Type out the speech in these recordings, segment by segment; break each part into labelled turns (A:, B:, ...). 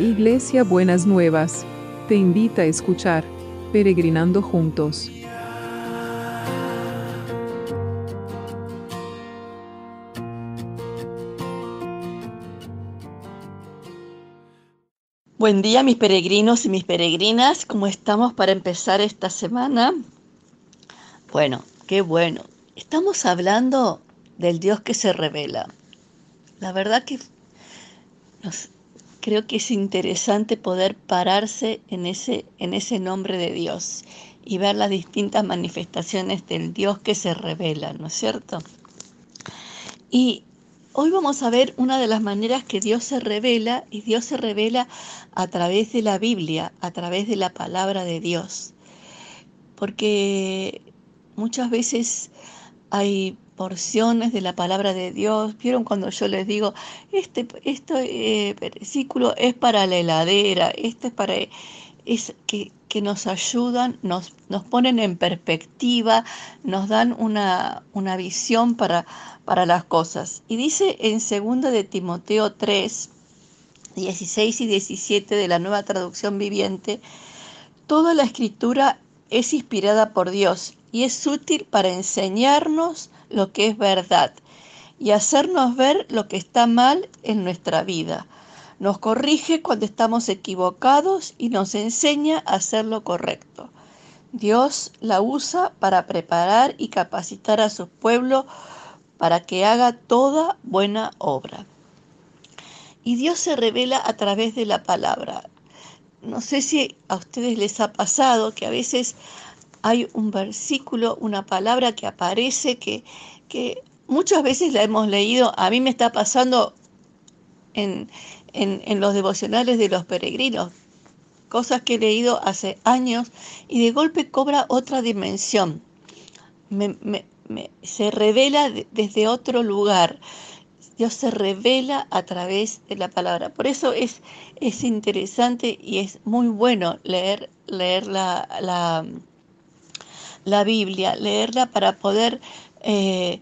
A: Iglesia Buenas Nuevas, te invita a escuchar Peregrinando Juntos.
B: Buen día mis peregrinos y mis peregrinas, ¿cómo estamos para empezar esta semana? Bueno, qué bueno. Estamos hablando del Dios que se revela. La verdad que creo que es interesante poder pararse en ese, en ese nombre de Dios y ver las distintas manifestaciones del Dios que se revela, ¿no es cierto? Y hoy vamos a ver una de las maneras que Dios se revela y Dios se revela a través de la Biblia, a través de la palabra de Dios. Porque muchas veces hay porciones de la palabra de Dios. ¿Vieron cuando yo les digo, este, este versículo es para la heladera, este es para... Es que, que nos ayudan, nos, nos, ponen en perspectiva, nos dan una, una visión para, para las cosas. Y dice en 2 de Timoteo 3, 16 y 17 de la nueva traducción viviente, toda la escritura es inspirada por Dios y es útil para enseñarnos, lo que es verdad y hacernos ver lo que está mal en nuestra vida. Nos corrige cuando estamos equivocados y nos enseña a hacer lo correcto. Dios la usa para preparar y capacitar a su pueblo para que haga toda buena obra. Y Dios se revela a través de la palabra. No sé si a ustedes les ha pasado que a veces hay un versículo, una palabra que aparece que, que muchas veces la hemos leído, a mí me está pasando en, en, los devocionales de los peregrinos, cosas que he leído hace años y de golpe cobra otra dimensión, se revela desde otro lugar. Dios se revela a través de la palabra. Por eso es, es interesante y es muy bueno leer, leer la, la, la Biblia, leerla para poder eh,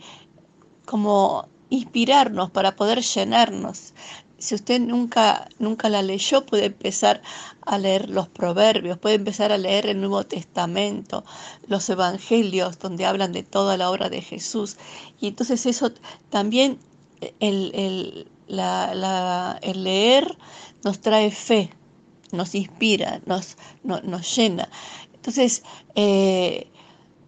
B: como inspirarnos, para poder llenarnos. Si usted nunca, nunca la leyó, puede empezar a leer los proverbios, puede empezar a leer el Nuevo Testamento, los evangelios, donde hablan de toda la obra de Jesús. Y entonces eso también, el, el, la, el leer nos trae fe, nos inspira, nos, nos llena. Entonces, eh,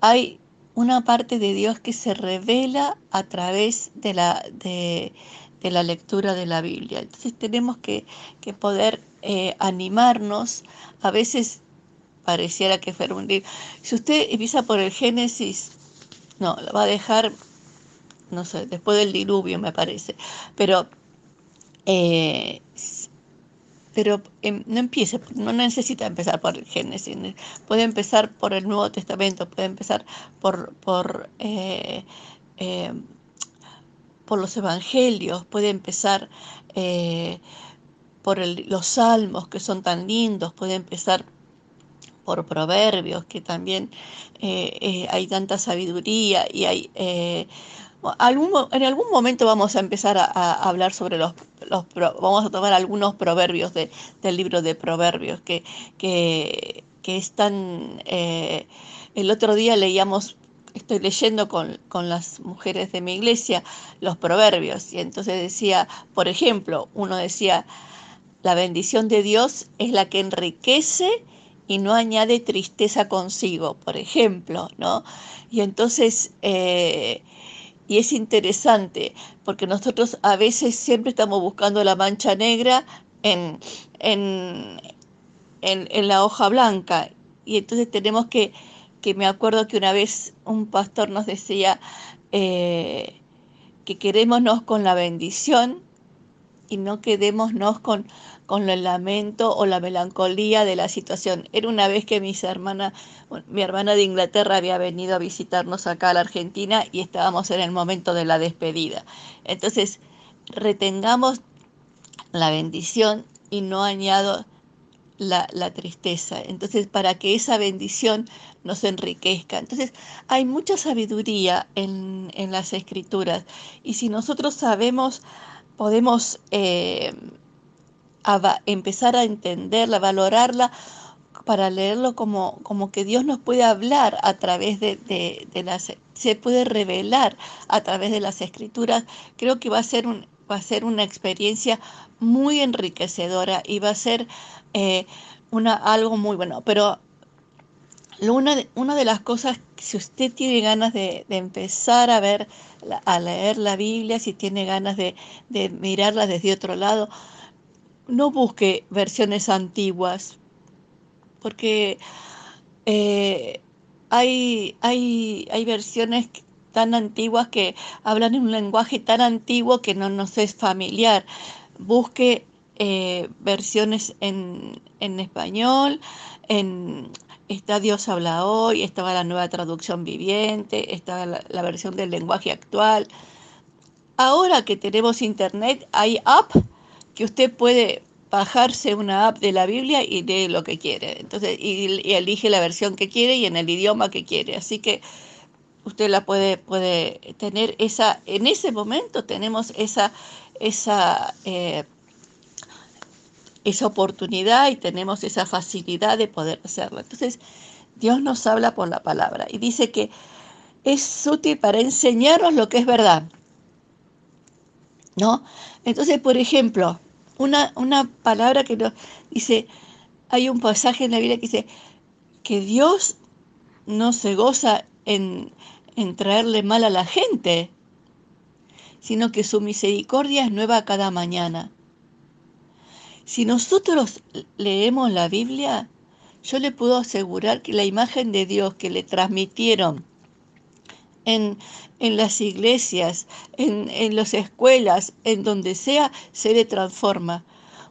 B: hay una parte de Dios que se revela a través de la, de, la lectura de la Biblia. Entonces tenemos que, poder eh, animarnos. A veces pareciera que fuera un libro. Si usted empieza por el Génesis, no, lo va a dejar, no sé, después del diluvio me parece. Pero eh, pero em, no empiece, no necesita empezar por el Génesis, puede empezar por el Nuevo Testamento, puede empezar por, por, eh, em, por los Evangelios, puede empezar eh, por los Salmos que son tan lindos, puede empezar por Proverbios, que también eh, hay tanta sabiduría y hay en algún momento vamos a empezar a, hablar sobre los, vamos a tomar algunos proverbios de, del libro de proverbios que están, eh, el otro día leíamos, estoy leyendo con, con las mujeres de mi iglesia los proverbios y entonces decía, por ejemplo, uno decía, la bendición de Dios es la que enriquece y no añade tristeza consigo, por ejemplo, ¿no? Y entonces... Eh, y es interesante porque nosotros a veces siempre estamos buscando la mancha negra en, en, en, la hoja blanca. Y entonces tenemos que, que me acuerdo que una vez un pastor nos decía eh, que querémonos con la bendición y no quedémonos con, con el lamento o la melancolía de la situación. Era una vez que mis hermanas, mi hermana de Inglaterra había venido a visitarnos acá a la Argentina y estábamos en el momento de la despedida. Entonces, retengamos la bendición y no añado la, tristeza. Entonces, para que esa bendición nos enriquezca. Entonces, hay mucha sabiduría en, las escrituras y si nosotros sabemos, podemos... Eh, empezar a entenderla, valorarla, para leerlo como, como que Dios nos puede hablar a través de, de, las, se puede revelar a través de las escrituras, creo que va a ser, un, va a ser una experiencia muy enriquecedora y va a ser eh, una, algo muy bueno. Pero una una de las cosas, si usted tiene ganas de, de empezar a ver, a leer la Biblia, si tiene ganas de, de mirarla desde otro lado, no busque versiones antiguas, porque eh, hay, hay, hay versiones tan antiguas que hablan en un lenguaje tan antiguo que no nos es familiar. Busque eh, versiones en, en español, en, está Dios habla hoy, estaba la nueva traducción viviente, estaba la, versión del lenguaje actual. Ahora que tenemos internet, hay app que usted puede bajarse una app de la Biblia y lee lo que quiere. Entonces, y, elige la versión que quiere y en el idioma que quiere. Así que usted la puede, puede tener esa, en ese momento tenemos esa, esa, eh, esa oportunidad y tenemos esa facilidad de poder hacerlo. Entonces, Dios nos habla por la palabra y dice que es útil para enseñarnos lo que es verdad. ¿No? Entonces, por ejemplo, una, una palabra que nos dice, hay un pasaje en la Biblia que dice que Dios no se goza en, en traerle mal a la gente, sino que su misericordia es nueva cada mañana. Si nosotros leemos la Biblia, yo le puedo asegurar que la imagen de Dios que le transmitieron en, en las iglesias, en, en las escuelas, en donde sea, se le transforma,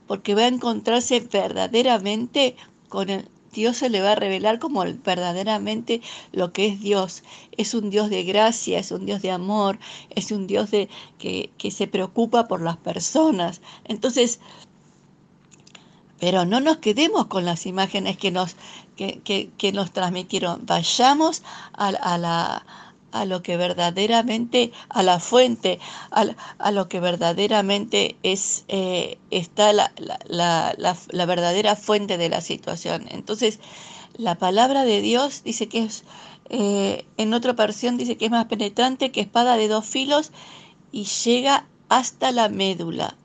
B: porque va a encontrarse verdaderamente con el, Dios se le va a revelar como verdaderamente lo que es Dios. Es un Dios de gracia, es un Dios de amor, es un Dios de, que, que se preocupa por las personas. Entonces, pero no nos quedemos con las imágenes que nos, que, que, nos transmitieron. Vayamos a, a la a lo que verdaderamente, a la fuente, a, a lo que verdaderamente es, eh, está la, la, la, verdadera fuente de la situación. Entonces, la palabra de Dios dice que es, eh, en otra versión dice que es más penetrante que espada de dos filos y llega hasta la médula.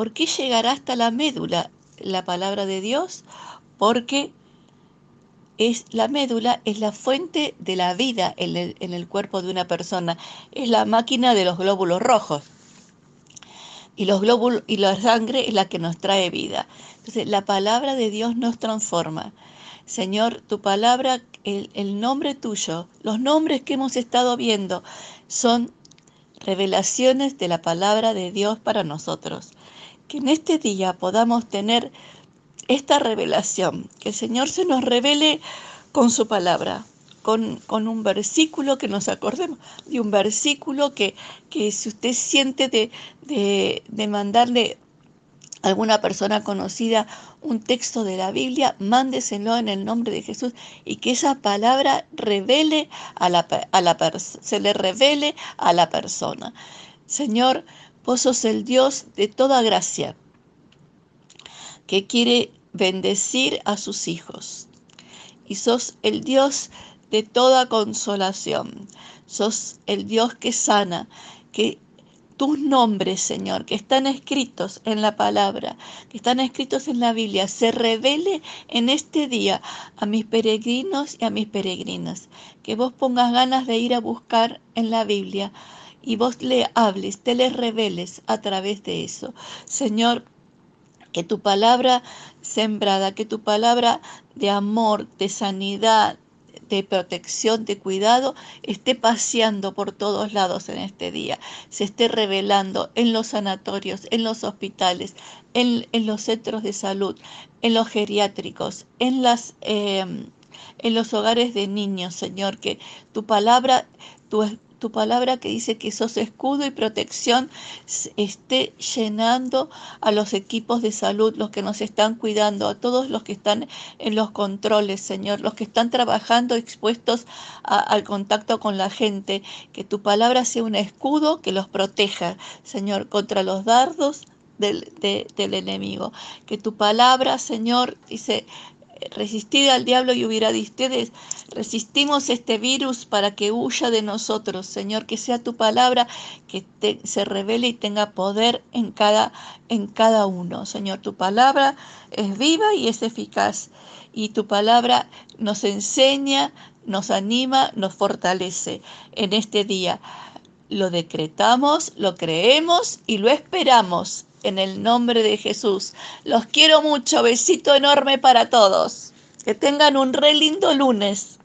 B: ¿Por qué llegará hasta la médula la palabra de Dios? Porque es la médula es la fuente de la vida en el, cuerpo de una persona, es la máquina de los glóbulos rojos. Y los glóbulos y la sangre es la que nos trae vida. Entonces, la palabra de Dios nos transforma. Señor, tu palabra, el nombre tuyo, los nombres que hemos estado viendo son revelaciones de la palabra de Dios para nosotros. Que en este día podamos tener esta revelación, que el Señor se nos revele con su palabra, con, con, un versículo que nos acordemos, de un versículo que, que si usted siente de, de, de mandarle a alguna persona conocida un texto de la Biblia, mándeselo en el nombre de Jesús y que esa palabra revele a la, a la se le revele a la persona. Señor, vos sos el Dios de toda gracia, que quiere bendecir a sus hijos. Y sos el Dios de toda consolación. Sos el Dios que sana, que tus nombres, Señor, que están escritos en la palabra, que están escritos en la Biblia, se revele en este día a mis peregrinos y a mis peregrinas. Que vos pongas ganas de ir a buscar en la Biblia y vos le hables, te les reveles a través de eso. Señor, que tu palabra sembrada, que tu palabra de amor, de sanidad, de protección, de cuidado, esté paseando por todos lados en este día, se esté revelando en los sanatorios, en los hospitales, en, en los centros de salud, en los geriátricos, en, las, eh, en los hogares de niños, Señor, que tu palabra, tu tu palabra que dice que sos escudo y protección esté llenando a los equipos de salud, los que nos están cuidando, a todos los que están en los controles, Señor, los que están trabajando expuestos al contacto con la gente, que tu palabra sea un escudo que los proteja, Señor, contra los dardos del, del enemigo. Que tu palabra, Señor, dice, resistid al diablo y hubiera de ustedes. Resistimos este virus para que huya de nosotros, Señor, que sea tu palabra que se revele y tenga poder en cada, en cada uno. Señor, tu palabra es viva y es eficaz. Y tu palabra nos enseña, nos anima, nos fortalece en este día. Lo decretamos, lo creemos y lo esperamos en el nombre de Jesús. Los quiero mucho. Besito enorme para todos. Que tengan un re lindo lunes.